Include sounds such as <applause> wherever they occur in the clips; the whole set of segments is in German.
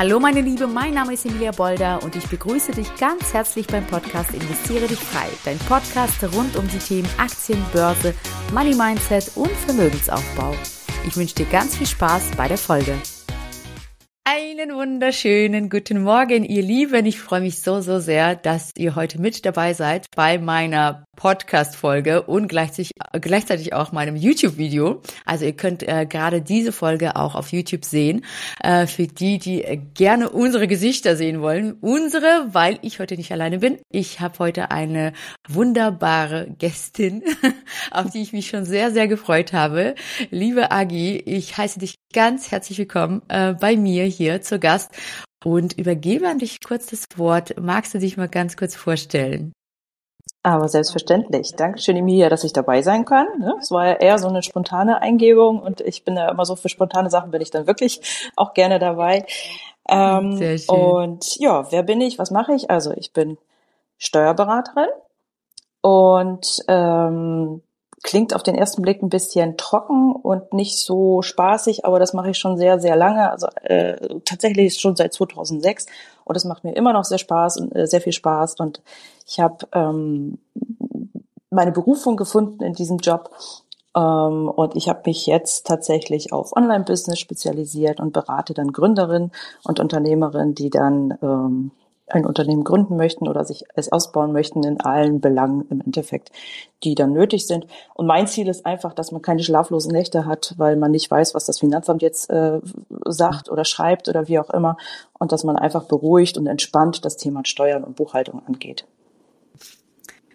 Hallo meine Liebe, mein Name ist Emilia Bolder und ich begrüße dich ganz herzlich beim Podcast Investiere dich frei. Dein Podcast rund um die Themen Aktien, Börse, Money Mindset und Vermögensaufbau. Ich wünsche dir ganz viel Spaß bei der Folge. Einen wunderschönen guten Morgen, ihr Lieben. Ich freue mich so, so sehr, dass ihr heute mit dabei seid bei meiner Podcast-Folge und gleichzeitig, gleichzeitig auch meinem YouTube-Video. Also ihr könnt äh, gerade diese Folge auch auf YouTube sehen. Äh, für die, die äh, gerne unsere Gesichter sehen wollen. Unsere, weil ich heute nicht alleine bin. Ich habe heute eine wunderbare Gästin, <laughs> auf die ich mich schon sehr, sehr gefreut habe. Liebe Agi, ich heiße dich ganz herzlich willkommen äh, bei mir hier zu Gast und übergebe an dich kurz das Wort. Magst du dich mal ganz kurz vorstellen? Aber selbstverständlich. Dankeschön, Emilia, dass ich dabei sein kann. Ne? Es war ja eher so eine spontane Eingebung und ich bin ja immer so für spontane Sachen bin ich dann wirklich <laughs> auch gerne dabei. Ähm, Sehr schön. Und ja, wer bin ich? Was mache ich? Also ich bin Steuerberaterin und ähm, klingt auf den ersten Blick ein bisschen trocken und nicht so spaßig, aber das mache ich schon sehr, sehr lange. Also äh, tatsächlich schon seit 2006 und es macht mir immer noch sehr Spaß und äh, sehr viel Spaß. Und ich habe ähm, meine Berufung gefunden in diesem Job ähm, und ich habe mich jetzt tatsächlich auf Online-Business spezialisiert und berate dann Gründerinnen und Unternehmerinnen, die dann ähm, ein Unternehmen gründen möchten oder sich es ausbauen möchten in allen Belangen im Endeffekt, die dann nötig sind. Und mein Ziel ist einfach, dass man keine schlaflosen Nächte hat, weil man nicht weiß, was das Finanzamt jetzt äh, sagt oder schreibt oder wie auch immer. Und dass man einfach beruhigt und entspannt das Thema Steuern und Buchhaltung angeht.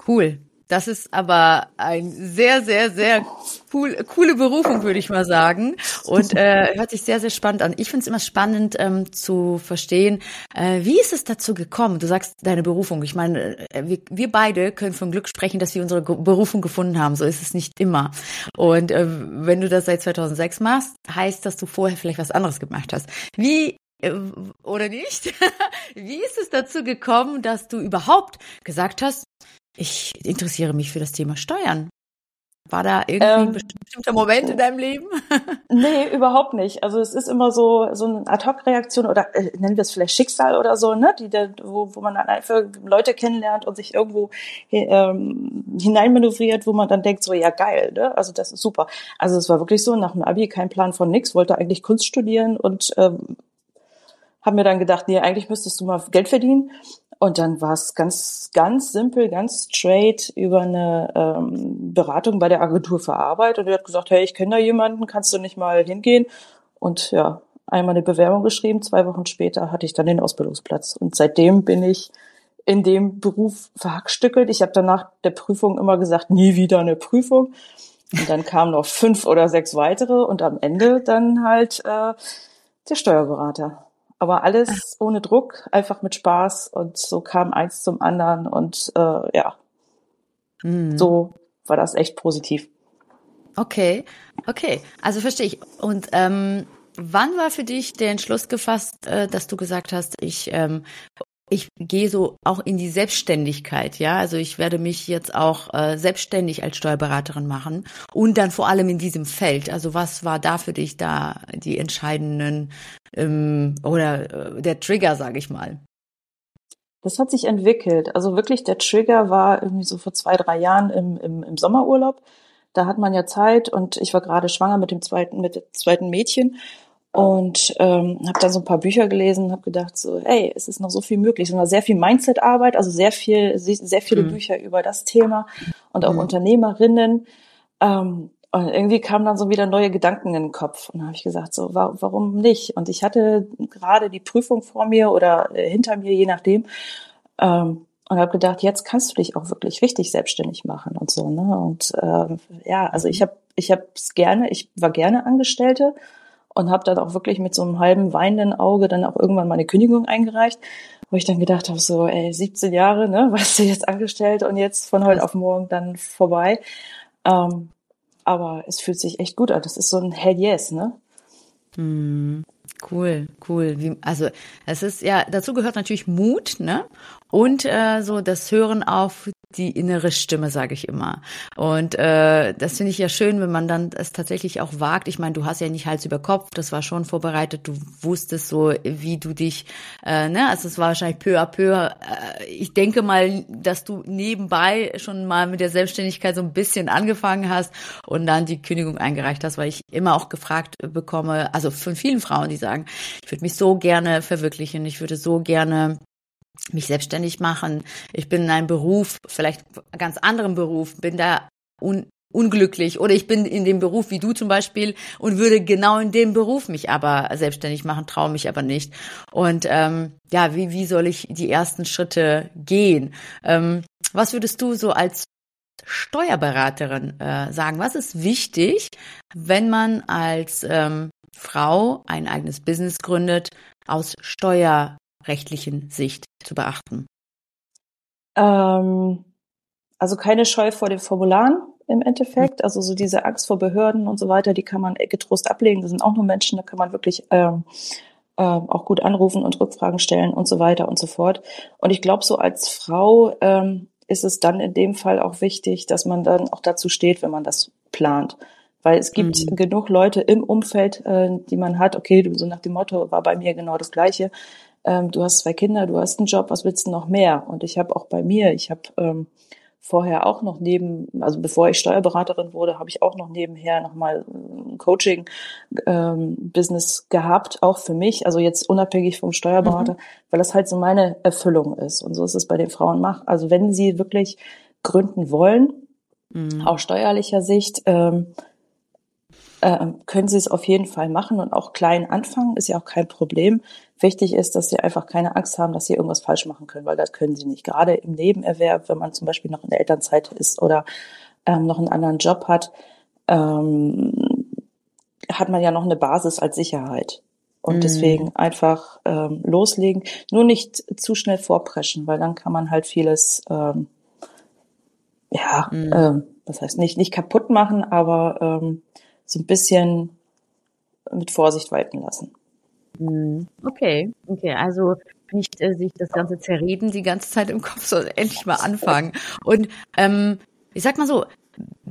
Cool. Das ist aber ein sehr, sehr, sehr cool, coole Berufung, würde ich mal sagen. Und äh, hört sich sehr, sehr spannend an. Ich finde es immer spannend ähm, zu verstehen, äh, wie ist es dazu gekommen? Du sagst deine Berufung. Ich meine, äh, wir, wir beide können von Glück sprechen, dass wir unsere Berufung gefunden haben. So ist es nicht immer. Und äh, wenn du das seit 2006 machst, heißt, dass du vorher vielleicht was anderes gemacht hast. Wie äh, oder nicht? <laughs> Wie ist es dazu gekommen, dass du überhaupt gesagt hast, ich interessiere mich für das Thema Steuern. War da irgendwie ähm, ein bestimmter Moment in deinem Leben? <laughs> nee, überhaupt nicht. Also es ist immer so so eine Ad-Hoc-Reaktion oder äh, nennen wir es vielleicht Schicksal oder so, ne? Die, der, wo, wo man dann einfach Leute kennenlernt und sich irgendwo ähm, hineinmanövriert, wo man dann denkt, so ja geil, ne? Also das ist super. Also es war wirklich so, nach dem Abi kein Plan von nix, wollte eigentlich Kunst studieren und ähm, habe mir dann gedacht, nee, eigentlich müsstest du mal Geld verdienen und dann war es ganz, ganz simpel, ganz straight über eine ähm, Beratung bei der Agentur für Arbeit. Und die hat gesagt, hey, ich kenne da jemanden, kannst du nicht mal hingehen? Und ja, einmal eine Bewerbung geschrieben, zwei Wochen später hatte ich dann den Ausbildungsplatz. Und seitdem bin ich in dem Beruf verhackstückelt. Ich habe danach der Prüfung immer gesagt, nie wieder eine Prüfung. Und dann kamen noch fünf oder sechs weitere und am Ende dann halt äh, der Steuerberater. Aber alles ohne Druck, einfach mit Spaß und so kam eins zum anderen und äh, ja, mhm. so war das echt positiv. Okay, okay, also verstehe ich. Und ähm, wann war für dich der Entschluss gefasst, äh, dass du gesagt hast, ich ähm, ich gehe so auch in die Selbstständigkeit, ja. Also ich werde mich jetzt auch äh, selbstständig als Steuerberaterin machen und dann vor allem in diesem Feld. Also was war da für dich da die entscheidenden ähm, oder äh, der Trigger, sage ich mal? Das hat sich entwickelt. Also wirklich der Trigger war irgendwie so vor zwei, drei Jahren im, im, im Sommerurlaub. Da hat man ja Zeit und ich war gerade schwanger mit dem zweiten, mit dem zweiten Mädchen und ähm, habe dann so ein paar Bücher gelesen, habe gedacht so, hey, es ist noch so viel möglich, es war sehr viel Mindset-Arbeit, also sehr viel, sehr viele mhm. Bücher über das Thema und auch mhm. Unternehmerinnen. Ähm, und irgendwie kamen dann so wieder neue Gedanken in den Kopf. Und da habe ich gesagt, so, wa warum nicht? Und ich hatte gerade die Prüfung vor mir oder äh, hinter mir, je nachdem. Ähm, und habe gedacht, jetzt kannst du dich auch wirklich richtig selbstständig machen und so. Ne? Und ähm, ja, also ich habe ich es gerne, ich war gerne Angestellte und habe dann auch wirklich mit so einem halben weinenden Auge dann auch irgendwann meine Kündigung eingereicht, wo ich dann gedacht habe, so, ey, 17 Jahre, ne, <laughs> warst du jetzt angestellt und jetzt von heute auf morgen dann vorbei. Ähm, aber es fühlt sich echt gut an. Das ist so ein Hell yes, ne? Hm, cool, cool. Wie, also es ist ja, dazu gehört natürlich Mut, ne? Und äh, so das Hören auf die innere Stimme, sage ich immer. Und äh, das finde ich ja schön, wenn man dann es tatsächlich auch wagt. Ich meine, du hast ja nicht Hals über Kopf, das war schon vorbereitet. Du wusstest so, wie du dich, äh, ne, also es war wahrscheinlich peu à peu. Äh, ich denke mal, dass du nebenbei schon mal mit der Selbstständigkeit so ein bisschen angefangen hast und dann die Kündigung eingereicht hast, weil ich immer auch gefragt bekomme, also von vielen Frauen, die sagen, ich würde mich so gerne verwirklichen, ich würde so gerne mich selbstständig machen. Ich bin in einem Beruf, vielleicht ganz anderen Beruf, bin da un unglücklich oder ich bin in dem Beruf wie du zum Beispiel und würde genau in dem Beruf mich aber selbstständig machen, traue mich aber nicht. Und ähm, ja, wie, wie soll ich die ersten Schritte gehen? Ähm, was würdest du so als Steuerberaterin äh, sagen? Was ist wichtig, wenn man als ähm, Frau ein eigenes Business gründet, aus Steuer rechtlichen Sicht zu beachten? Ähm, also keine Scheu vor den Formularen im Endeffekt. Also so diese Angst vor Behörden und so weiter, die kann man getrost ablegen. Das sind auch nur Menschen, da kann man wirklich ähm, äh, auch gut anrufen und Rückfragen stellen und so weiter und so fort. Und ich glaube, so als Frau ähm, ist es dann in dem Fall auch wichtig, dass man dann auch dazu steht, wenn man das plant. Weil es gibt mhm. genug Leute im Umfeld, äh, die man hat, okay, so nach dem Motto war bei mir genau das Gleiche ähm, du hast zwei Kinder, du hast einen Job, was willst du noch mehr? Und ich habe auch bei mir, ich habe ähm, vorher auch noch neben, also bevor ich Steuerberaterin wurde, habe ich auch noch nebenher nochmal ein Coaching-Business ähm, gehabt, auch für mich, also jetzt unabhängig vom Steuerberater, mhm. weil das halt so meine Erfüllung ist. Und so ist es bei den Frauen. Also wenn sie wirklich gründen wollen, mhm. aus steuerlicher Sicht, ähm, äh, können sie es auf jeden Fall machen und auch klein anfangen, ist ja auch kein Problem. Wichtig ist, dass sie einfach keine Angst haben, dass sie irgendwas falsch machen können, weil das können sie nicht. Gerade im Nebenerwerb, wenn man zum Beispiel noch in der Elternzeit ist oder ähm, noch einen anderen Job hat, ähm, hat man ja noch eine Basis als Sicherheit. Und mhm. deswegen einfach ähm, loslegen, nur nicht zu schnell vorpreschen, weil dann kann man halt vieles, ähm, ja, mhm. ähm, das heißt nicht nicht kaputt machen, aber ähm, so ein bisschen mit Vorsicht walten lassen. Mhm. Okay, okay, also nicht äh, sich das ganze zerreden die ganze Zeit im Kopf, sondern endlich mal anfangen. Und ähm, ich sag mal so,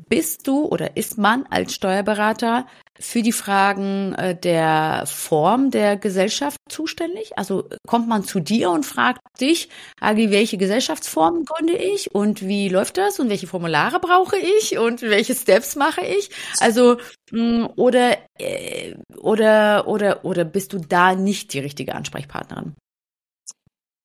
bist du oder ist man als Steuerberater für die Fragen äh, der Form der Gesellschaft zuständig? Also kommt man zu dir und fragt dich, Agi, welche Gesellschaftsform gründe ich und wie läuft das und welche Formulare brauche ich und welche Steps mache ich? Also mh, oder äh, oder oder oder bist du da nicht die richtige Ansprechpartnerin?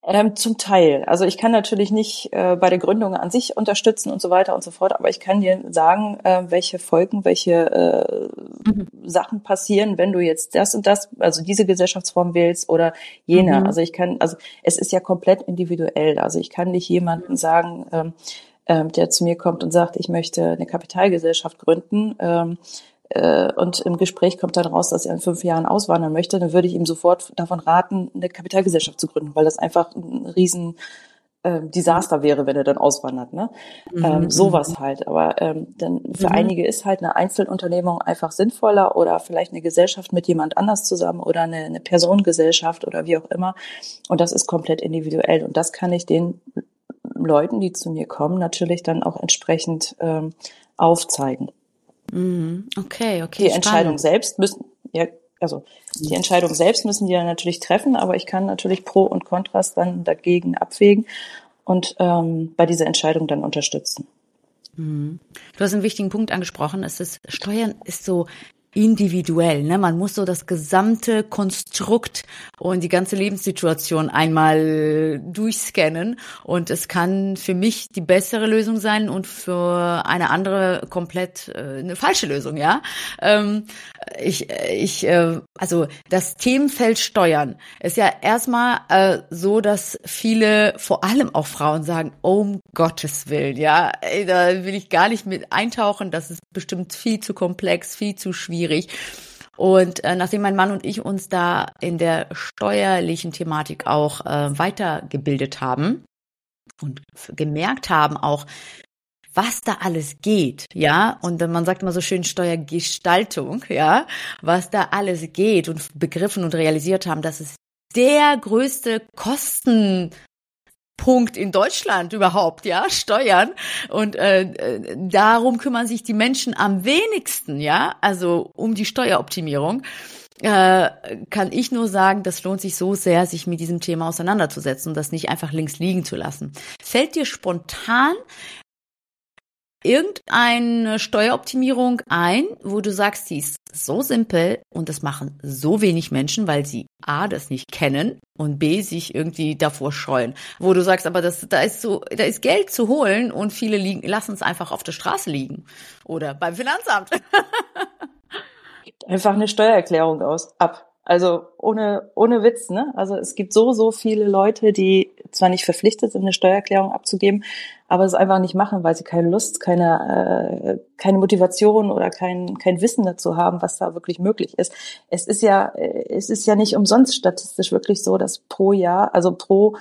Ähm, zum Teil. Also ich kann natürlich nicht äh, bei der Gründung an sich unterstützen und so weiter und so fort, aber ich kann dir sagen, äh, welche Folgen, welche äh, mhm. Sachen passieren, wenn du jetzt das und das, also diese Gesellschaftsform wählst oder jene. Mhm. Also ich kann, also es ist ja komplett individuell. Also ich kann nicht jemanden sagen, ähm, ähm, der zu mir kommt und sagt, ich möchte eine Kapitalgesellschaft gründen. Ähm, äh, und im Gespräch kommt dann raus, dass er in fünf Jahren auswandern möchte, dann würde ich ihm sofort davon raten, eine Kapitalgesellschaft zu gründen, weil das einfach ein riesen äh, Desaster wäre, wenn er dann auswandert. Ne? Mhm. Ähm, sowas halt. Aber ähm, dann für mhm. einige ist halt eine Einzelunternehmung einfach sinnvoller oder vielleicht eine Gesellschaft mit jemand anders zusammen oder eine, eine Personengesellschaft oder wie auch immer. Und das ist komplett individuell. Und das kann ich den Leuten, die zu mir kommen, natürlich dann auch entsprechend ähm, aufzeigen. Mhm. Okay, okay. Die Entscheidung selbst müssen, ja, also die Entscheidung selbst müssen die ja natürlich treffen, aber ich kann natürlich Pro und Kontras dann dagegen abwägen und ähm, bei dieser Entscheidung dann unterstützen. Mhm. Du hast einen wichtigen Punkt angesprochen. Es ist Steuern ist so individuell. Ne? Man muss so das gesamte Konstrukt und die ganze Lebenssituation einmal durchscannen. Und es kann für mich die bessere Lösung sein und für eine andere komplett äh, eine falsche Lösung, ja. Ähm, ich, ich, äh, also das Themenfeld Steuern ist ja erstmal äh, so, dass viele, vor allem auch Frauen, sagen, oh, um Gottes Willen, ja, da will ich gar nicht mit eintauchen. Das ist bestimmt viel zu komplex, viel zu schwierig schwierig. Und äh, nachdem mein Mann und ich uns da in der steuerlichen Thematik auch äh, weitergebildet haben und gemerkt haben auch, was da alles geht, ja, und man sagt immer so schön Steuergestaltung, ja, was da alles geht und begriffen und realisiert haben, dass es der größte Kosten Punkt in Deutschland überhaupt, ja, Steuern. Und äh, äh, darum kümmern sich die Menschen am wenigsten, ja, also um die Steueroptimierung. Äh, kann ich nur sagen, das lohnt sich so sehr, sich mit diesem Thema auseinanderzusetzen und das nicht einfach links liegen zu lassen. Fällt dir spontan irgendeine Steueroptimierung ein, wo du sagst, die ist so simpel und das machen so wenig Menschen, weil sie A, das nicht kennen und B, sich irgendwie davor scheuen. Wo du sagst, aber das, da ist so, da ist Geld zu holen und viele liegen, lassen es einfach auf der Straße liegen. Oder beim Finanzamt. <laughs> einfach eine Steuererklärung aus, ab. Also ohne, ohne Witz, ne? Also es gibt so, so viele Leute, die zwar nicht verpflichtet sind, eine Steuererklärung abzugeben, aber es einfach nicht machen, weil sie keine Lust, keine, äh, keine Motivation oder kein, kein Wissen dazu haben, was da wirklich möglich ist. Es ist ja, es ist ja nicht umsonst statistisch wirklich so, dass pro Jahr, also pro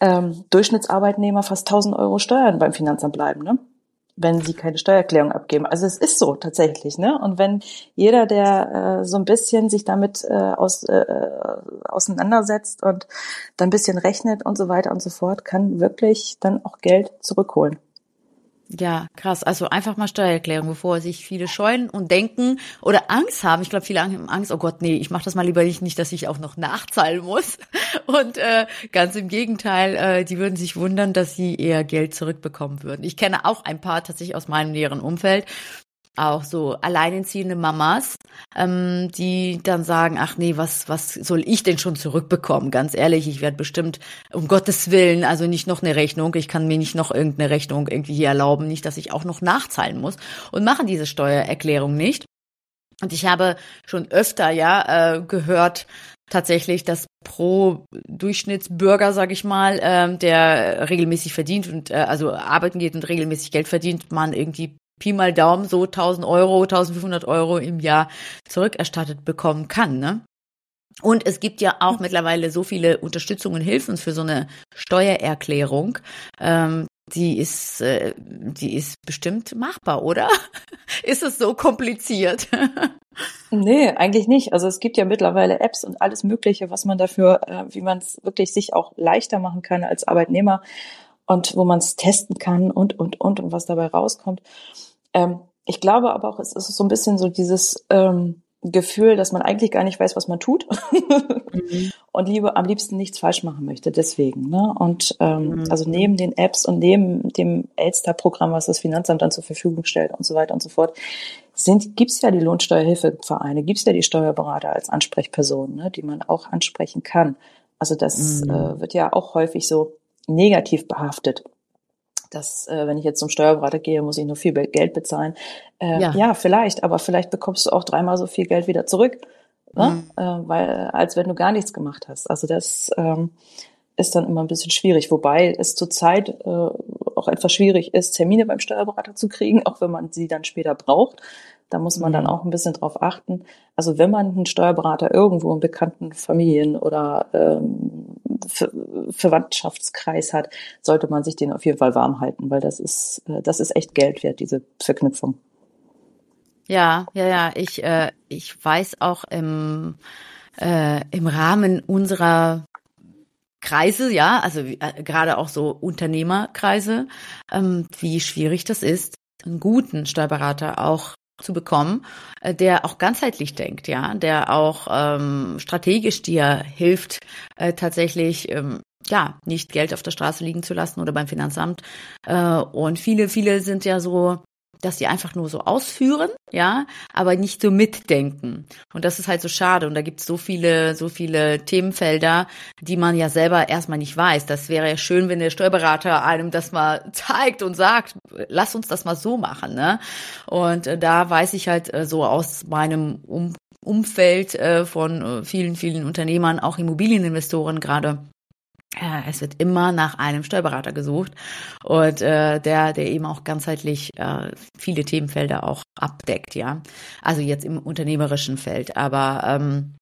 ähm, Durchschnittsarbeitnehmer fast 1000 Euro Steuern beim Finanzamt bleiben, ne? Wenn sie keine Steuererklärung abgeben. Also es ist so tatsächlich, ne? Und wenn jeder, der äh, so ein bisschen sich damit äh, aus, äh, auseinandersetzt und dann ein bisschen rechnet und so weiter und so fort, kann wirklich dann auch Geld zurückholen. Ja, krass. Also einfach mal Steuererklärung, bevor sich viele scheuen und denken oder Angst haben. Ich glaube, viele haben Angst, oh Gott, nee, ich mache das mal lieber nicht, nicht, dass ich auch noch nachzahlen muss. <laughs> Und äh, ganz im Gegenteil, äh, die würden sich wundern, dass sie eher Geld zurückbekommen würden. Ich kenne auch ein paar tatsächlich aus meinem näheren Umfeld, auch so alleinerziehende Mamas, ähm, die dann sagen, ach nee, was, was soll ich denn schon zurückbekommen? Ganz ehrlich, ich werde bestimmt, um Gottes Willen, also nicht noch eine Rechnung, ich kann mir nicht noch irgendeine Rechnung irgendwie hier erlauben, nicht, dass ich auch noch nachzahlen muss und machen diese Steuererklärung nicht. Und ich habe schon öfter ja äh, gehört, tatsächlich, dass pro Durchschnittsbürger, sage ich mal, ähm, der regelmäßig verdient und äh, also arbeiten geht und regelmäßig Geld verdient, man irgendwie Pi mal Daumen so 1000 Euro, 1500 Euro im Jahr zurückerstattet bekommen kann, ne? Und es gibt ja auch mittlerweile so viele Unterstützungen und Hilfen für so eine Steuererklärung. Ähm, die ist, äh, die ist bestimmt machbar, oder? <laughs> ist es so kompliziert? <laughs> nee, eigentlich nicht. Also es gibt ja mittlerweile Apps und alles Mögliche, was man dafür, äh, wie man es wirklich sich auch leichter machen kann als Arbeitnehmer und wo man es testen kann und, und, und, und was dabei rauskommt. Ähm, ich glaube aber auch, es ist so ein bisschen so dieses ähm, Gefühl, dass man eigentlich gar nicht weiß, was man tut mhm. <laughs> und lieber am liebsten nichts falsch machen möchte. Deswegen. Ne? Und ähm, mhm. also neben den Apps und neben dem Elster-Programm, was das Finanzamt dann zur Verfügung stellt und so weiter und so fort, sind gibt's ja die Lohnsteuerhilfevereine, gibt's ja die Steuerberater als Ansprechpersonen, ne, die man auch ansprechen kann. Also das mhm. äh, wird ja auch häufig so negativ behaftet. Dass, äh, wenn ich jetzt zum Steuerberater gehe, muss ich nur viel Geld bezahlen. Äh, ja. ja, vielleicht, aber vielleicht bekommst du auch dreimal so viel Geld wieder zurück, ne? Mhm. Äh, weil, als wenn du gar nichts gemacht hast. Also das ähm, ist dann immer ein bisschen schwierig, wobei es zurzeit äh, auch etwas schwierig ist, Termine beim Steuerberater zu kriegen, <laughs> auch wenn man sie dann später braucht. Da muss man dann mhm. auch ein bisschen drauf achten. Also wenn man einen Steuerberater irgendwo in bekannten Familien oder ähm, Ver Verwandtschaftskreis hat, sollte man sich den auf jeden Fall warm halten, weil das ist, äh, das ist echt Geld wert, diese Verknüpfung. Ja, ja, ja. Ich, äh, ich weiß auch im, äh, im Rahmen unserer Kreise, ja, also äh, gerade auch so Unternehmerkreise, ähm, wie schwierig das ist, einen guten Steuerberater auch zu bekommen, äh, der auch ganzheitlich denkt, ja, der auch ähm, strategisch dir hilft, äh, tatsächlich ähm, ja nicht Geld auf der Straße liegen zu lassen oder beim Finanzamt. Äh, und viele, viele sind ja so dass sie einfach nur so ausführen, ja, aber nicht so mitdenken. Und das ist halt so schade. Und da gibt es so viele, so viele Themenfelder, die man ja selber erstmal nicht weiß. Das wäre ja schön, wenn der Steuerberater einem das mal zeigt und sagt, lass uns das mal so machen, ne? Und äh, da weiß ich halt äh, so aus meinem um Umfeld äh, von vielen, vielen Unternehmern, auch Immobilieninvestoren gerade, es wird immer nach einem Steuerberater gesucht und äh, der, der eben auch ganzheitlich äh, viele Themenfelder auch abdeckt, ja. Also jetzt im unternehmerischen Feld. Aber ähm,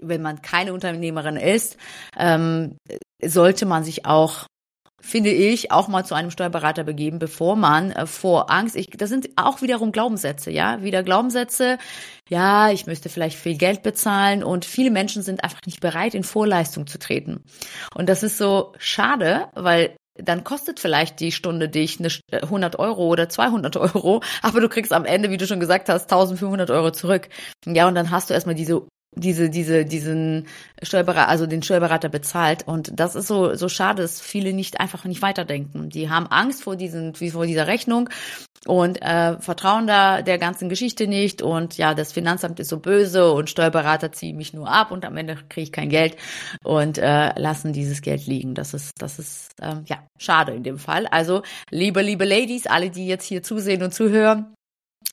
wenn man keine Unternehmerin ist, ähm, sollte man sich auch finde ich, auch mal zu einem Steuerberater begeben, bevor man äh, vor Angst, ich, das sind auch wiederum Glaubenssätze, ja, wieder Glaubenssätze, ja, ich müsste vielleicht viel Geld bezahlen und viele Menschen sind einfach nicht bereit, in Vorleistung zu treten. Und das ist so schade, weil dann kostet vielleicht die Stunde dich eine 100 Euro oder 200 Euro, <laughs> aber du kriegst am Ende, wie du schon gesagt hast, 1500 Euro zurück. Ja, und dann hast du erstmal diese diese, diese, diesen Steuerberater, also den Steuerberater bezahlt. Und das ist so, so schade, dass viele nicht einfach nicht weiterdenken. Die haben Angst vor diesen, vor dieser Rechnung und äh, vertrauen da der ganzen Geschichte nicht. Und ja, das Finanzamt ist so böse und Steuerberater ziehen mich nur ab und am Ende kriege ich kein Geld und äh, lassen dieses Geld liegen. Das ist, das ist ähm, ja schade in dem Fall. Also, liebe, liebe Ladies, alle, die jetzt hier zusehen und zuhören,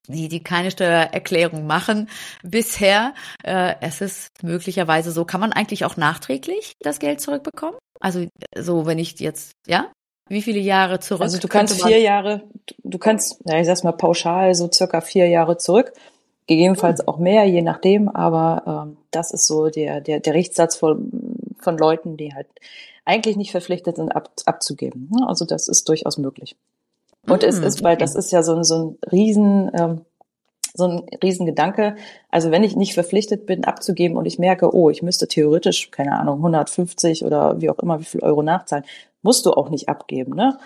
die, die keine Steuererklärung machen bisher. Äh, es ist möglicherweise so, kann man eigentlich auch nachträglich das Geld zurückbekommen? Also so, wenn ich jetzt, ja? Wie viele Jahre zurück? Also du kannst vier Jahre, du kannst, ja, ich sag's mal pauschal, so circa vier Jahre zurück. Gegebenenfalls hm. auch mehr, je nachdem, aber ähm, das ist so der, der, der Richtssatz von, von Leuten, die halt eigentlich nicht verpflichtet sind, ab, abzugeben. Also das ist durchaus möglich. Und es hm, ist, weil das ist ja so ein, so ein Riesen, ähm, so ein Riesengedanke. Also wenn ich nicht verpflichtet bin, abzugeben und ich merke, oh, ich müsste theoretisch, keine Ahnung, 150 oder wie auch immer, wie viel Euro nachzahlen, musst du auch nicht abgeben, ne?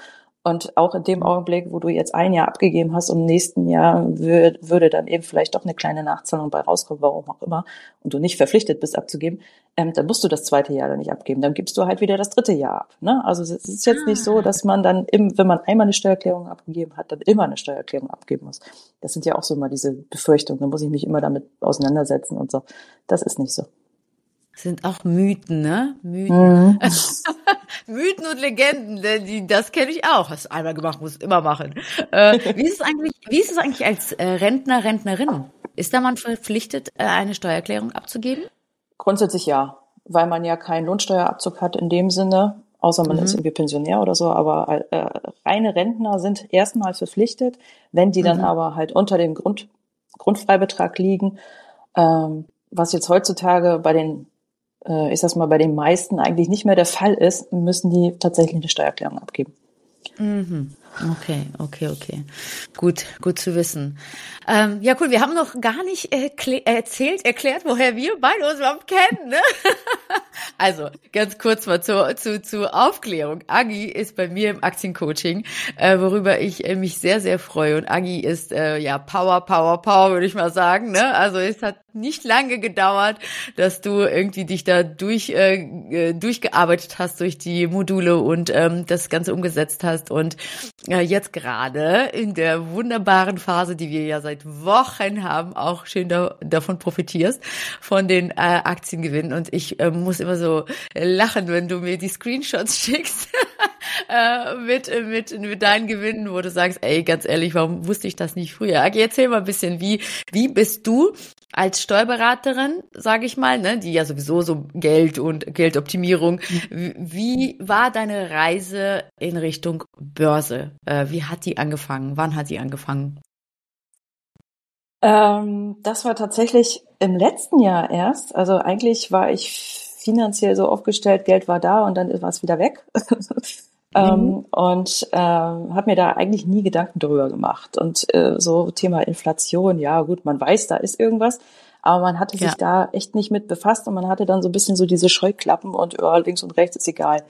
Und auch in dem Augenblick, wo du jetzt ein Jahr abgegeben hast, im nächsten Jahr würde, würde dann eben vielleicht doch eine kleine Nachzahlung bei rauskommen, warum auch immer, und du nicht verpflichtet bist abzugeben, ähm, dann musst du das zweite Jahr dann nicht abgeben. Dann gibst du halt wieder das dritte Jahr ab. Ne? Also es ist jetzt nicht so, ah. dass man dann, im, wenn man einmal eine Steuererklärung abgegeben hat, dann immer eine Steuererklärung abgeben muss. Das sind ja auch so immer diese Befürchtungen. Da muss ich mich immer damit auseinandersetzen und so. Das ist nicht so sind auch Mythen, ne? Mythen. Mhm. <laughs> Mythen und Legenden, denn die, das kenne ich auch. Hast du einmal gemacht, musst immer machen. Äh, wie ist es eigentlich, wie ist es eigentlich als äh, Rentner, Rentnerin? Ist da man verpflichtet, äh, eine Steuererklärung abzugeben? Grundsätzlich ja, weil man ja keinen Lohnsteuerabzug hat in dem Sinne, außer man mhm. ist irgendwie Pensionär oder so, aber äh, reine Rentner sind erstmal verpflichtet, wenn die dann mhm. aber halt unter dem Grund, Grundfreibetrag liegen, ähm, was jetzt heutzutage bei den äh, ich sag's mal, bei den meisten eigentlich nicht mehr der Fall ist, müssen die tatsächlich eine Steuererklärung abgeben. Mhm. Okay, okay, okay. Gut, gut zu wissen. Ähm, ja, cool. Wir haben noch gar nicht erzählt, erklärt, woher wir beide uns überhaupt kennen. Ne? <laughs> also ganz kurz mal zur, zu, zu Aufklärung. Agi ist bei mir im Aktiencoaching, äh, worüber ich äh, mich sehr, sehr freue. Und Agi ist äh, ja Power, Power, Power, würde ich mal sagen. Ne? Also es hat nicht lange gedauert, dass du irgendwie dich da durch äh, äh durchgearbeitet hast durch die Module und ähm, das Ganze umgesetzt hast und äh, jetzt gerade in der wunderbaren Phase, die wir ja seit Wochen haben, auch schön da, davon profitierst, von den äh, Aktiengewinnen. Und ich äh, muss immer so lachen, wenn du mir die Screenshots <laughs> schickst äh, mit, mit, mit deinen Gewinnen, wo du sagst, ey, ganz ehrlich, warum wusste ich das nicht früher? Agi, erzähl mal ein bisschen, wie, wie bist du als Steuerberaterin, sage ich mal, ne, die ja sowieso so Geld und Geldoptimierung, wie war deine Reise in Richtung Börse? Äh, wie hat die angefangen? Wann hat die angefangen? Ähm, das war tatsächlich im letzten Jahr erst. Also eigentlich war ich finanziell so aufgestellt, Geld war da und dann war es wieder weg. <laughs> Ähm, mhm. und äh, habe mir da eigentlich nie Gedanken darüber gemacht. Und äh, so Thema Inflation, ja gut, man weiß, da ist irgendwas, aber man hatte sich ja. da echt nicht mit befasst und man hatte dann so ein bisschen so diese Scheuklappen und ja, links und rechts ist egal.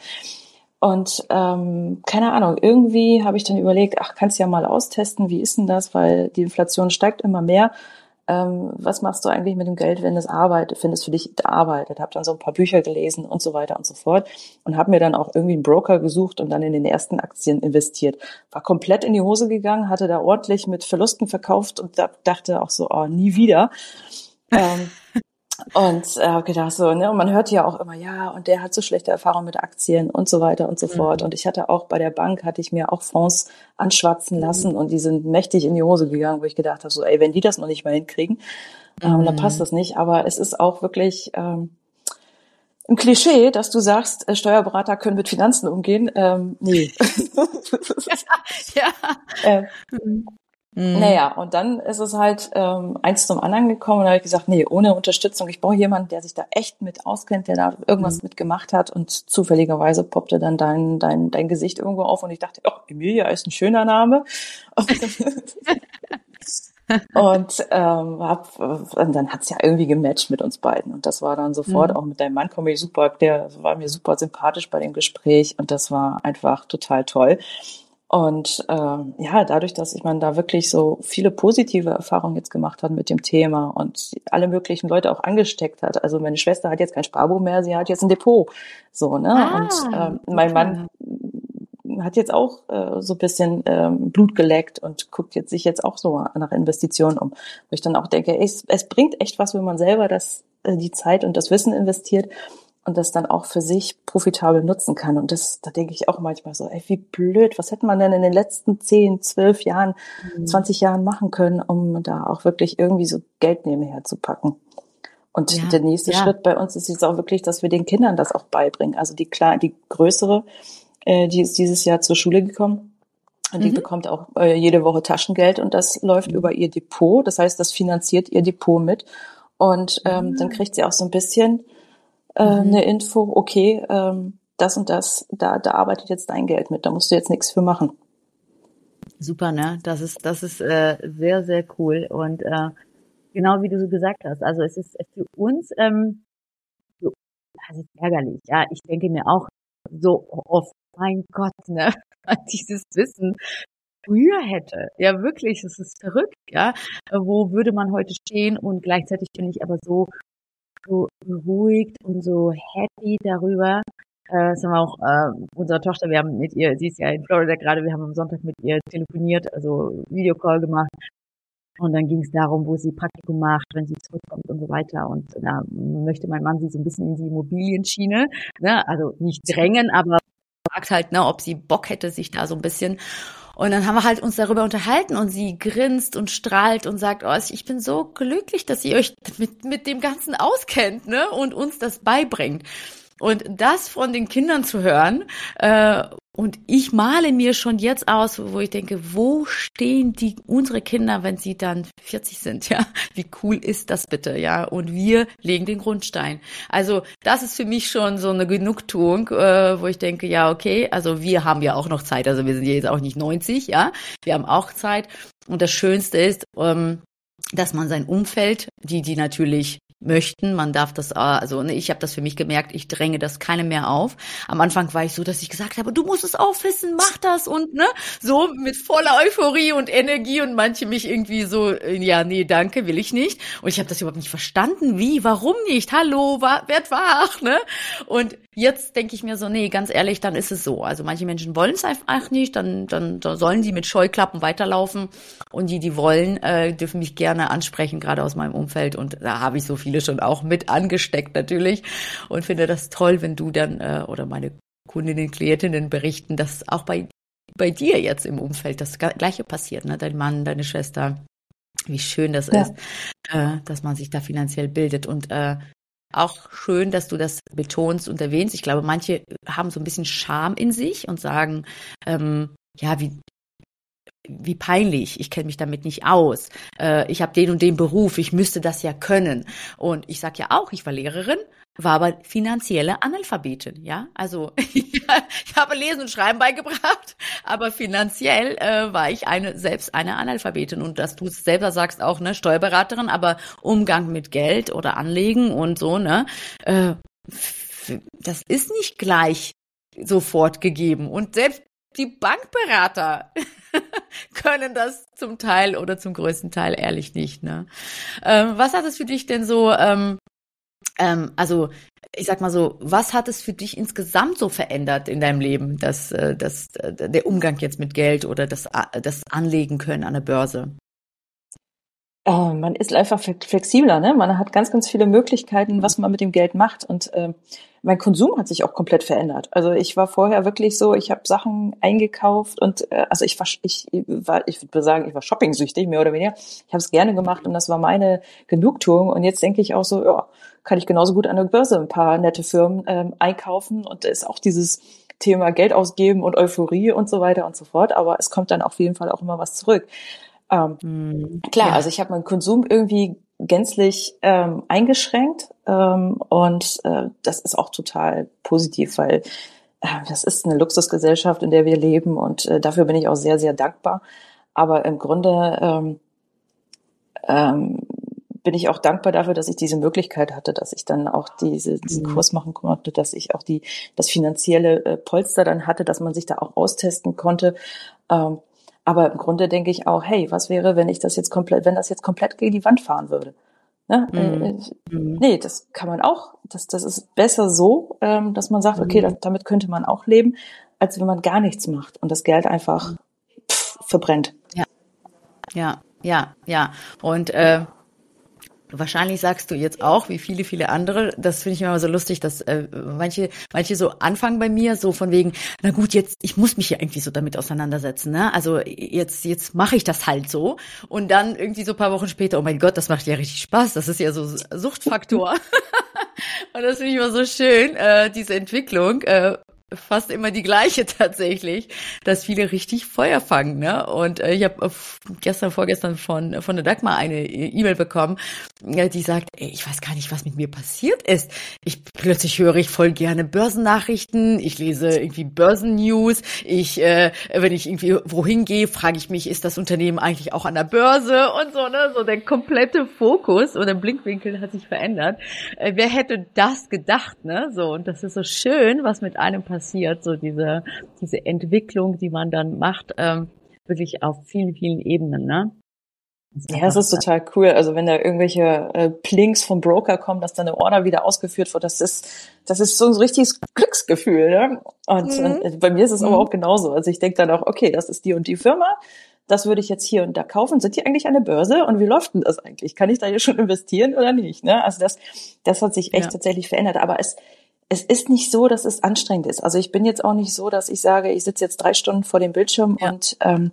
Und ähm, keine Ahnung, irgendwie habe ich dann überlegt, ach, kannst ja mal austesten, wie ist denn das, weil die Inflation steigt immer mehr ähm, was machst du eigentlich mit dem Geld, wenn es arbeitet, wenn es für dich arbeitet? Habe dann so ein paar Bücher gelesen und so weiter und so fort und habe mir dann auch irgendwie einen Broker gesucht und dann in den ersten Aktien investiert. War komplett in die Hose gegangen, hatte da ordentlich mit Verlusten verkauft und dachte auch so, oh, nie wieder. ähm, <laughs> und äh, habe gedacht so, ne, und man hört ja auch immer, ja, und der hat so schlechte Erfahrungen mit Aktien und so weiter und so mhm. fort. Und ich hatte auch bei der Bank, hatte ich mir auch Fonds anschwatzen mhm. lassen mhm. und die sind mächtig in die Hose gegangen, wo ich gedacht habe, so, ey, wenn die das noch nicht mal hinkriegen, ähm, mhm. dann passt das nicht. Aber es ist auch wirklich ähm, ein Klischee, dass du sagst, äh, Steuerberater können mit Finanzen umgehen. Ähm, nee. <laughs> ja. <laughs> ja. Äh, mhm. Naja, und dann ist es halt ähm, eins zum anderen gekommen und da habe ich gesagt, nee, ohne Unterstützung, ich brauche jemanden, der sich da echt mit auskennt, der da irgendwas mhm. mitgemacht hat und zufälligerweise poppte dann dein, dein, dein Gesicht irgendwo auf und ich dachte, oh, Emilia ist ein schöner Name. <laughs> und ähm, hab, und dann hat's ja irgendwie gematcht mit uns beiden und das war dann sofort mhm. auch mit deinem Mann komme ich super, der war mir super sympathisch bei dem Gespräch und das war einfach total toll. Und ähm, ja, dadurch, dass ich man da wirklich so viele positive Erfahrungen jetzt gemacht hat mit dem Thema und alle möglichen Leute auch angesteckt hat. Also meine Schwester hat jetzt kein Sparbuch mehr, sie hat jetzt ein Depot. So, ne? Ah, und ähm, mein Mann hat jetzt auch äh, so ein bisschen ähm, Blut geleckt und guckt jetzt sich jetzt auch so nach Investitionen um. Wo ich dann auch denke, es, es bringt echt was, wenn man selber das, äh, die Zeit und das Wissen investiert und das dann auch für sich profitabel nutzen kann. Und das, da denke ich auch manchmal so, ey, wie blöd, was hätte man denn in den letzten zehn, zwölf Jahren, mhm. 20 Jahren machen können, um da auch wirklich irgendwie so Geld nebenher zu packen. Und ja, der nächste ja. Schritt bei uns ist jetzt auch wirklich, dass wir den Kindern das auch beibringen. Also die klar, die größere, äh, die ist dieses Jahr zur Schule gekommen. Und die mhm. bekommt auch äh, jede Woche Taschengeld und das läuft mhm. über ihr Depot. Das heißt, das finanziert ihr Depot mit. Und ähm, dann ah. kriegt sie auch so ein bisschen äh, mhm. eine Info, okay, ähm, das und das, da, da arbeitet jetzt dein Geld mit, da musst du jetzt nichts für machen. Super, ne? Das ist, das ist äh, sehr, sehr cool. Und äh, genau wie du so gesagt hast, also es ist für uns, ähm, so, das ist ärgerlich, ja. Ich denke mir auch so oft, mein Gott, ne, <laughs> dieses Wissen früher hätte. Ja, wirklich, es ist verrückt, ja. Wo würde man heute stehen? Und gleichzeitig bin ich aber so so beruhigt und so happy darüber. Äh, das haben wir auch äh, unsere Tochter, wir haben mit ihr, sie ist ja in Florida gerade, wir haben am Sonntag mit ihr telefoniert, also Videocall gemacht. Und dann ging es darum, wo sie Praktikum macht, wenn sie zurückkommt und so weiter. Und da möchte mein Mann sie so ein bisschen in die Immobilienschiene, ne? also nicht drängen, aber fragt halt, ne, ob sie Bock hätte, sich da so ein bisschen und dann haben wir halt uns darüber unterhalten und sie grinst und strahlt und sagt, oh, ich bin so glücklich, dass ihr euch mit, mit dem Ganzen auskennt, ne, und uns das beibringt. Und das von den Kindern zu hören, äh, und ich male mir schon jetzt aus, wo ich denke, wo stehen die unsere Kinder, wenn sie dann 40 sind, ja? Wie cool ist das bitte, ja? Und wir legen den Grundstein. Also das ist für mich schon so eine Genugtuung, äh, wo ich denke, ja okay, also wir haben ja auch noch Zeit, also wir sind jetzt auch nicht 90, ja? Wir haben auch Zeit. Und das Schönste ist, ähm, dass man sein Umfeld, die die natürlich möchten. Man darf das, äh, also ne, ich habe das für mich gemerkt, ich dränge das keinem mehr auf. Am Anfang war ich so, dass ich gesagt habe, du musst es auch wissen, mach das und ne, so mit voller Euphorie und Energie und manche mich irgendwie so, äh, ja, nee, danke, will ich nicht. Und ich habe das überhaupt nicht verstanden, wie, warum nicht? Hallo, war, werd wach, ne? Und jetzt denke ich mir so, nee, ganz ehrlich, dann ist es so. Also manche Menschen wollen es einfach nicht, dann, dann, dann sollen sie mit Scheuklappen weiterlaufen und die, die wollen, äh, dürfen mich gerne ansprechen, gerade aus meinem Umfeld und da habe ich so viel viele schon auch mit angesteckt natürlich und finde das toll, wenn du dann äh, oder meine Kundinnen, Klientinnen berichten, dass auch bei bei dir jetzt im Umfeld das Gleiche passiert, ne? Dein Mann, deine Schwester, wie schön das ja. ist, äh, dass man sich da finanziell bildet und äh, auch schön, dass du das betonst und erwähnst. Ich glaube, manche haben so ein bisschen Scham in sich und sagen, ähm, ja, wie wie peinlich, ich kenne mich damit nicht aus, äh, ich habe den und den Beruf, ich müsste das ja können. Und ich sage ja auch, ich war Lehrerin, war aber finanzielle Analphabetin, ja. Also <laughs> ich habe Lesen und Schreiben beigebracht, aber finanziell äh, war ich eine selbst eine Analphabetin und dass du selber sagst auch ne Steuerberaterin, aber Umgang mit Geld oder Anlegen und so ne, äh, das ist nicht gleich sofort gegeben und selbst die Bankberater <laughs> können das zum Teil oder zum größten Teil ehrlich nicht. Ne? Ähm, was hat es für dich denn so, ähm, ähm, also ich sag mal so, was hat es für dich insgesamt so verändert in deinem Leben, das, äh, das, äh, der Umgang jetzt mit Geld oder das, äh, das Anlegen können an der Börse? Oh, man ist einfach flexibler, ne? Man hat ganz, ganz viele Möglichkeiten, was man mit dem Geld macht. Und äh, mein Konsum hat sich auch komplett verändert. Also ich war vorher wirklich so, ich habe Sachen eingekauft und äh, also ich war, ich war, ich würde sagen, ich war shopping-süchtig, mehr oder weniger. Ich habe es gerne gemacht und das war meine Genugtuung. Und jetzt denke ich auch so, ja, kann ich genauso gut an der Börse ein paar nette Firmen ähm, einkaufen. Und da ist auch dieses Thema Geld ausgeben und Euphorie und so weiter und so fort. Aber es kommt dann auf jeden Fall auch immer was zurück. Ähm, mhm. Klar, ja. also ich habe meinen Konsum irgendwie gänzlich ähm, eingeschränkt ähm, und äh, das ist auch total positiv, weil äh, das ist eine Luxusgesellschaft, in der wir leben und äh, dafür bin ich auch sehr, sehr dankbar. Aber im Grunde ähm, ähm, bin ich auch dankbar dafür, dass ich diese Möglichkeit hatte, dass ich dann auch diese, diesen mhm. Kurs machen konnte, dass ich auch die, das finanzielle äh, Polster dann hatte, dass man sich da auch austesten konnte. Ähm, aber im Grunde denke ich auch, hey, was wäre, wenn ich das jetzt komplett, wenn das jetzt komplett gegen die Wand fahren würde? Ne? Mhm. Äh, mhm. nee, das kann man auch. Das, das ist besser so, ähm, dass man sagt, okay, mhm. das, damit könnte man auch leben, als wenn man gar nichts macht und das Geld einfach mhm. pff, verbrennt. Ja, ja, ja, ja. Und äh, Wahrscheinlich sagst du jetzt auch, wie viele, viele andere, das finde ich immer so lustig, dass äh, manche, manche so anfangen bei mir, so von wegen, na gut, jetzt, ich muss mich ja irgendwie so damit auseinandersetzen, ne? Also jetzt, jetzt mache ich das halt so. Und dann irgendwie so paar Wochen später, oh mein Gott, das macht ja richtig Spaß, das ist ja so Suchtfaktor. <laughs> Und das finde ich immer so schön, äh, diese Entwicklung. Äh, fast immer die gleiche <laughs> tatsächlich, dass viele richtig Feuer fangen. Ne? Und äh, ich habe gestern, vorgestern von von der Dagmar eine E-Mail bekommen, äh, die sagt, ey, ich weiß gar nicht, was mit mir passiert ist. Ich plötzlich höre ich voll gerne Börsennachrichten, ich lese irgendwie Börsennews, ich äh, wenn ich irgendwie wohin gehe, frage ich mich, ist das Unternehmen eigentlich auch an der Börse und so, ne? So der komplette Fokus oder Blinkwinkel hat sich verändert. Äh, wer hätte das gedacht, ne? So und das ist so schön, was mit einem passiert passiert, so diese, diese Entwicklung, die man dann macht, ähm, wirklich auf vielen, vielen Ebenen, ne? Ja, es ist total cool. Also wenn da irgendwelche äh, Plinks vom Broker kommen, dass dann eine Order wieder ausgeführt wird, das ist, das ist so ein richtiges Glücksgefühl. Ne? Und, mhm. und bei mir ist es mhm. aber auch genauso. Also ich denke dann auch, okay, das ist die und die Firma, das würde ich jetzt hier und da kaufen. Sind die eigentlich an der Börse? Und wie läuft denn das eigentlich? Kann ich da hier schon <laughs> investieren oder nicht? Ne? Also das, das hat sich echt ja. tatsächlich verändert. Aber es, es ist nicht so, dass es anstrengend ist. Also ich bin jetzt auch nicht so, dass ich sage, ich sitze jetzt drei Stunden vor dem Bildschirm ja. und ähm,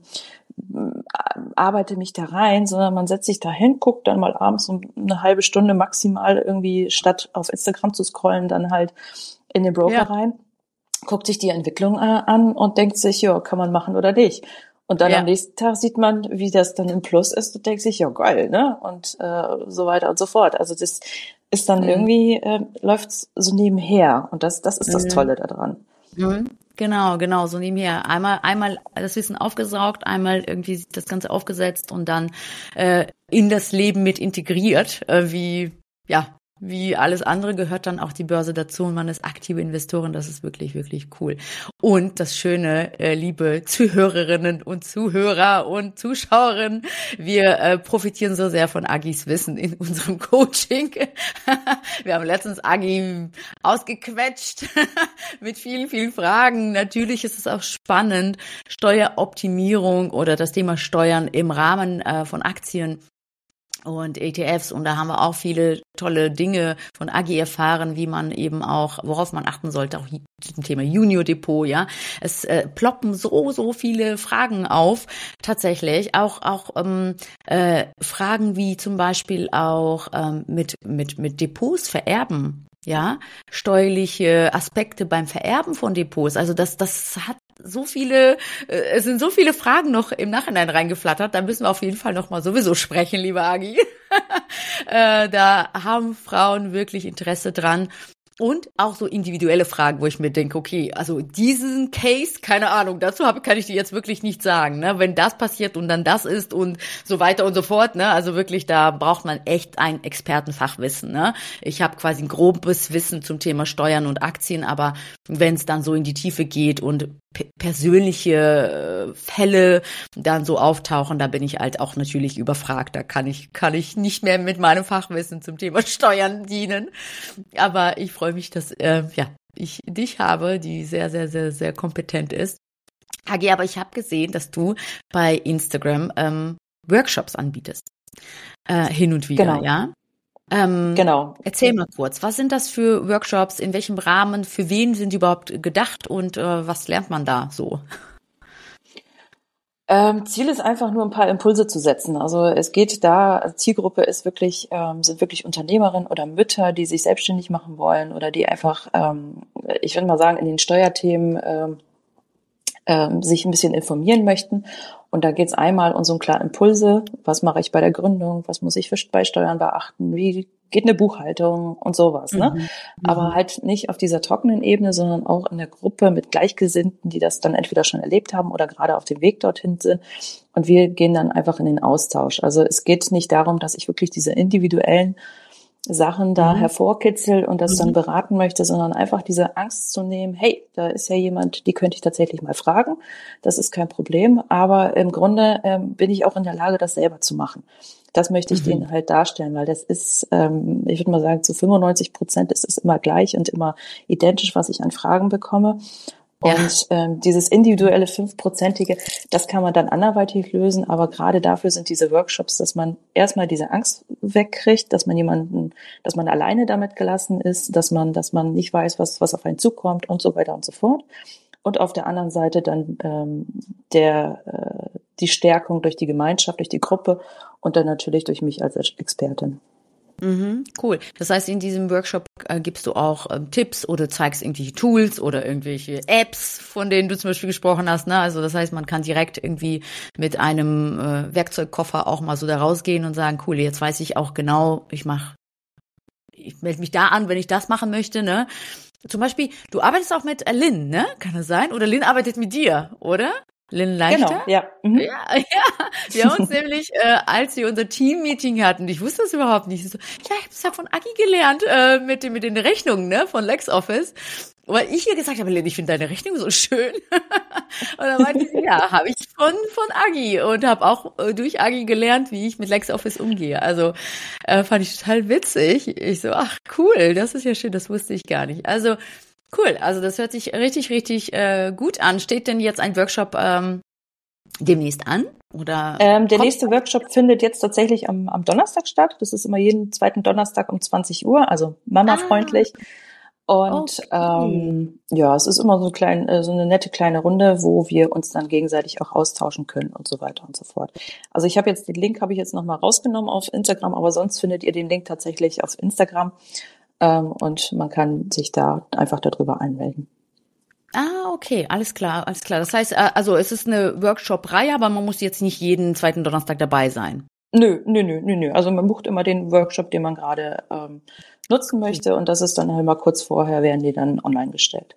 arbeite mich da rein, sondern man setzt sich da hin, guckt dann mal abends um eine halbe Stunde maximal irgendwie statt auf Instagram zu scrollen, dann halt in den Broker ja. rein, guckt sich die Entwicklung äh, an und denkt sich, ja, kann man machen oder nicht. Und dann ja. am nächsten Tag sieht man, wie das dann im Plus ist und denkt sich, ja geil, ne? Und äh, so weiter und so fort. Also das ist dann mhm. irgendwie, äh, läuft so nebenher. Und das, das ist das mhm. Tolle daran. Mhm. Genau, genau, so nebenher. Einmal, einmal das Wissen aufgesaugt, einmal irgendwie das Ganze aufgesetzt und dann äh, in das Leben mit integriert, äh, wie ja, wie alles andere gehört dann auch die Börse dazu und man ist aktive Investorin. Das ist wirklich, wirklich cool. Und das Schöne, äh, liebe Zuhörerinnen und Zuhörer und Zuschauerinnen, wir äh, profitieren so sehr von Agis Wissen in unserem <laughs> Coaching. wir haben letztens Agi ausgequetscht <laughs> mit vielen, vielen Fragen. Natürlich ist es auch spannend, Steueroptimierung oder das Thema Steuern im Rahmen äh, von Aktien und ETFs und da haben wir auch viele tolle Dinge von Agi erfahren, wie man eben auch, worauf man achten sollte, auch zum Thema Junior Depot, ja. Es äh, ploppen so, so viele Fragen auf, tatsächlich. Auch, auch ähm, äh, Fragen wie zum Beispiel auch ähm, mit, mit, mit Depots vererben ja, steuerliche Aspekte beim Vererben von Depots. Also das, das hat so viele, äh, es sind so viele Fragen noch im Nachhinein reingeflattert. Da müssen wir auf jeden Fall noch mal sowieso sprechen, liebe Agi. <laughs> äh, da haben Frauen wirklich Interesse dran. Und auch so individuelle Fragen, wo ich mir denke, okay, also diesen Case, keine Ahnung, dazu hab, kann ich dir jetzt wirklich nicht sagen, ne? Wenn das passiert und dann das ist und so weiter und so fort, ne? Also wirklich, da braucht man echt ein Expertenfachwissen, ne? Ich habe quasi ein grobes Wissen zum Thema Steuern und Aktien, aber wenn es dann so in die Tiefe geht und persönliche äh, Fälle dann so auftauchen, da bin ich halt auch natürlich überfragt. Da kann ich, kann ich nicht mehr mit meinem Fachwissen zum Thema Steuern dienen. Aber ich freue mich, dass äh, ja, ich dich habe, die sehr, sehr, sehr, sehr kompetent ist. Hagi, aber ich habe gesehen, dass du bei Instagram ähm, Workshops anbietest. Äh, hin und wieder, genau. ja? Ähm, genau. Erzähl mal kurz, was sind das für Workshops, in welchem Rahmen, für wen sind die überhaupt gedacht und äh, was lernt man da so? Ähm, Ziel ist einfach nur ein paar Impulse zu setzen. Also es geht da, Zielgruppe ist wirklich, ähm, sind wirklich Unternehmerinnen oder Mütter, die sich selbstständig machen wollen oder die einfach, ähm, ich würde mal sagen, in den Steuerthemen ähm, sich ein bisschen informieren möchten. Und da geht es einmal um so ein klar Impulse, was mache ich bei der Gründung, was muss ich für bei Steuern beachten, wie geht eine Buchhaltung und sowas. Ne? Mhm. Aber mhm. halt nicht auf dieser trockenen Ebene, sondern auch in der Gruppe mit Gleichgesinnten, die das dann entweder schon erlebt haben oder gerade auf dem Weg dorthin sind. Und wir gehen dann einfach in den Austausch. Also es geht nicht darum, dass ich wirklich diese individuellen Sachen da mhm. hervorkitzel und das mhm. dann beraten möchte, sondern einfach diese Angst zu nehmen, hey, da ist ja jemand, die könnte ich tatsächlich mal fragen. Das ist kein Problem. Aber im Grunde ähm, bin ich auch in der Lage, das selber zu machen. Das möchte ich mhm. denen halt darstellen, weil das ist, ähm, ich würde mal sagen, zu 95 Prozent ist es immer gleich und immer identisch, was ich an Fragen bekomme. Und ja. ähm, dieses individuelle fünfprozentige, das kann man dann anderweitig lösen, aber gerade dafür sind diese Workshops, dass man erstmal diese Angst wegkriegt, dass man jemanden, dass man alleine damit gelassen ist, dass man, dass man nicht weiß, was, was auf einen zukommt und so weiter und so fort. Und auf der anderen Seite dann ähm, der äh, die Stärkung durch die Gemeinschaft, durch die Gruppe und dann natürlich durch mich als Expertin. Mhm, cool. Das heißt, in diesem Workshop äh, gibst du auch ähm, Tipps oder zeigst irgendwelche Tools oder irgendwelche Apps, von denen du zum Beispiel gesprochen hast. Ne? Also das heißt, man kann direkt irgendwie mit einem äh, Werkzeugkoffer auch mal so da rausgehen und sagen, cool, jetzt weiß ich auch genau, ich mache, ich melde mich da an, wenn ich das machen möchte. Ne? Zum Beispiel, du arbeitest auch mit Lynn, ne? Kann das sein? Oder Lynn arbeitet mit dir, oder? Lynn Leichter? Genau, ja. Mhm. Ja, <laughs> ja. Wir haben uns <laughs> nämlich, äh, als wir unser Team-Meeting hatten, ich wusste das überhaupt nicht, so, ja, ich habe es ja von Agi gelernt, äh, mit, den, mit den Rechnungen, ne, von LexOffice. Weil ich ihr gesagt habe, Lynn, ich finde deine Rechnung so schön. <laughs> und dann meinte sie, ja, habe ich von, von Agi und habe auch äh, durch Agi gelernt, wie ich mit LexOffice umgehe. Also äh, fand ich total witzig. Ich so, ach cool, das ist ja schön, das wusste ich gar nicht. Also Cool, also das hört sich richtig, richtig äh, gut an. Steht denn jetzt ein Workshop ähm, demnächst an? Oder ähm, der nächste Workshop findet jetzt tatsächlich am, am Donnerstag statt. Das ist immer jeden zweiten Donnerstag um 20 Uhr, also Mama-freundlich. Ah. Und okay. ähm, ja, es ist immer so, klein, äh, so eine nette kleine Runde, wo wir uns dann gegenseitig auch austauschen können und so weiter und so fort. Also ich habe jetzt den Link habe ich jetzt noch mal rausgenommen auf Instagram, aber sonst findet ihr den Link tatsächlich auf Instagram ähm, und man kann sich da einfach darüber anmelden. Ah, okay, alles klar, alles klar. Das heißt, äh, also es ist eine Workshop-Reihe, aber man muss jetzt nicht jeden zweiten Donnerstag dabei sein. Nö, nö, nö, nö, nö. Also man bucht immer den Workshop, den man gerade ähm, nutzen möchte und das ist dann halt mal kurz vorher, werden die dann online gestellt.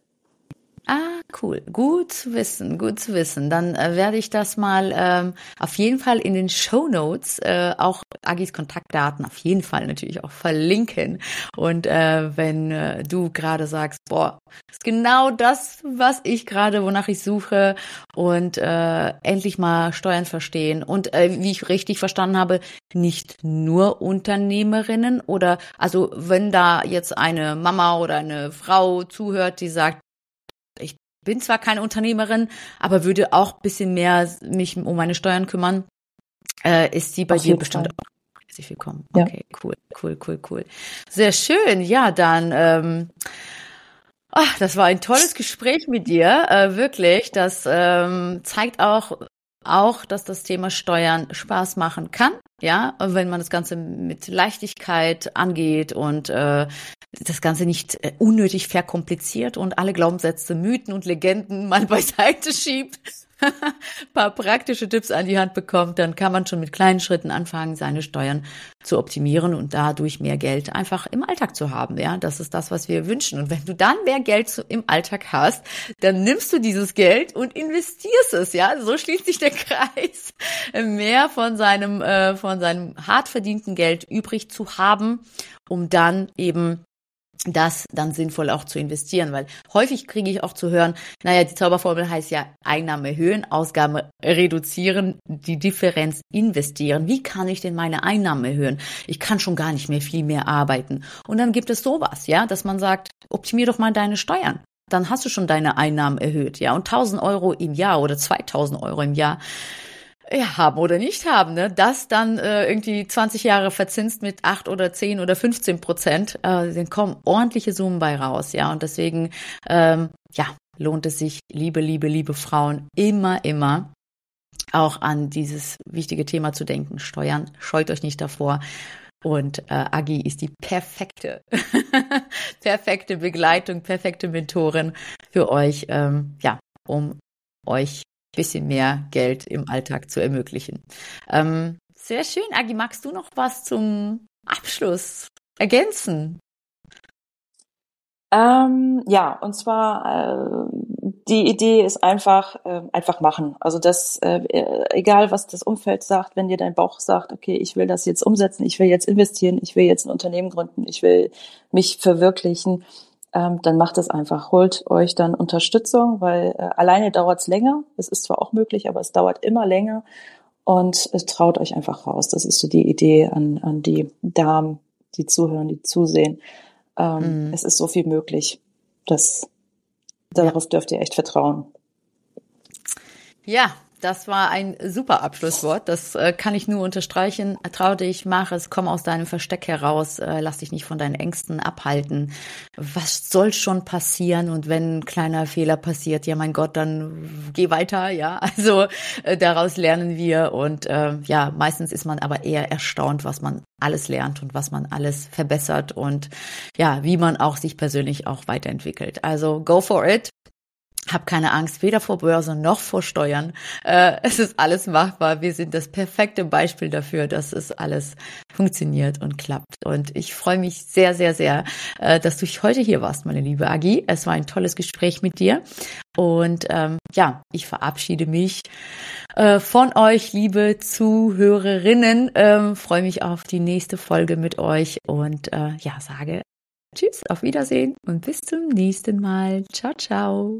Ah, cool. Gut zu wissen, gut zu wissen. Dann äh, werde ich das mal ähm, auf jeden Fall in den Show Notes äh, auch Agis Kontaktdaten auf jeden Fall natürlich auch verlinken. Und äh, wenn äh, du gerade sagst, boah, ist genau das, was ich gerade, wonach ich suche und äh, endlich mal Steuern verstehen und äh, wie ich richtig verstanden habe, nicht nur Unternehmerinnen oder also wenn da jetzt eine Mama oder eine Frau zuhört, die sagt, bin zwar keine Unternehmerin, aber würde auch bisschen mehr mich um meine Steuern kümmern. Äh, ist die bei Auf dir bestimmt Fall. auch herzlich willkommen. Ja. Okay, cool, cool, cool, cool. Sehr schön. Ja, dann ähm, ach, das war ein tolles Gespräch mit dir, äh, wirklich. Das ähm, zeigt auch auch, dass das Thema Steuern Spaß machen kann, ja, wenn man das Ganze mit Leichtigkeit angeht und äh, das Ganze nicht äh, unnötig verkompliziert und alle Glaubenssätze, Mythen und Legenden <laughs> mal beiseite schiebt, <laughs> paar praktische Tipps an die Hand bekommt, dann kann man schon mit kleinen Schritten anfangen, seine Steuern zu optimieren und dadurch mehr Geld einfach im Alltag zu haben. Ja, das ist das, was wir wünschen. Und wenn du dann mehr Geld im Alltag hast, dann nimmst du dieses Geld und investierst es. Ja, so schließt sich der <laughs> Kreis, mehr von seinem äh, von seinem hart verdienten Geld übrig zu haben, um dann eben das dann sinnvoll auch zu investieren, weil häufig kriege ich auch zu hören, naja, die Zauberformel heißt ja Einnahme erhöhen, Ausgabe reduzieren, die Differenz investieren. Wie kann ich denn meine Einnahme erhöhen? Ich kann schon gar nicht mehr viel mehr arbeiten. Und dann gibt es sowas, ja, dass man sagt, optimier doch mal deine Steuern. Dann hast du schon deine Einnahmen erhöht, ja, und 1000 Euro im Jahr oder 2000 Euro im Jahr ja, haben oder nicht haben, ne? Das dann äh, irgendwie 20 Jahre verzinst mit 8 oder 10 oder 15 Prozent, äh, dann kommen ordentliche Summen bei raus, ja. Und deswegen, ähm, ja, lohnt es sich, liebe, liebe, liebe Frauen, immer, immer auch an dieses wichtige Thema zu denken. Steuern, scheut euch nicht davor. Und äh, Agi ist die perfekte, <laughs> perfekte Begleitung, perfekte Mentorin für euch, ähm, ja, um euch bisschen mehr Geld im Alltag zu ermöglichen. Ähm, sehr schön. Agi, magst du noch was zum Abschluss ergänzen? Ähm, ja, und zwar äh, die Idee ist einfach äh, einfach machen. Also das äh, egal was das Umfeld sagt, wenn dir dein Bauch sagt, okay, ich will das jetzt umsetzen, ich will jetzt investieren, ich will jetzt ein Unternehmen gründen, ich will mich verwirklichen, ähm, dann macht es einfach. Holt euch dann Unterstützung, weil äh, alleine dauert es länger. Es ist zwar auch möglich, aber es dauert immer länger. Und äh, traut euch einfach raus. Das ist so die Idee an, an die Damen, die zuhören, die zusehen. Ähm, mhm. Es ist so viel möglich. Das, darauf dürft ihr echt vertrauen. Ja, das war ein super Abschlusswort. Das äh, kann ich nur unterstreichen. Trau dich, mach es, komm aus deinem Versteck heraus, äh, lass dich nicht von deinen Ängsten abhalten. Was soll schon passieren? Und wenn ein kleiner Fehler passiert, ja mein Gott, dann geh weiter, ja. <laughs> Also äh, daraus lernen wir und äh, ja, meistens ist man aber eher erstaunt, was man alles lernt und was man alles verbessert und ja, wie man auch sich persönlich auch weiterentwickelt. Also go for it. Hab keine Angst, weder vor Börse noch vor Steuern. Äh, es ist alles machbar. Wir sind das perfekte Beispiel dafür, dass es alles funktioniert und klappt. Und ich freue mich sehr, sehr, sehr, äh, dass du heute hier warst, meine liebe Agi. Es war ein tolles Gespräch mit dir. Und ähm, ja, ich verabschiede mich äh, von euch, liebe Zuhörerinnen. Ähm, freue mich auf die nächste Folge mit euch und äh, ja, sage Tschüss, auf Wiedersehen und bis zum nächsten Mal. Ciao, ciao.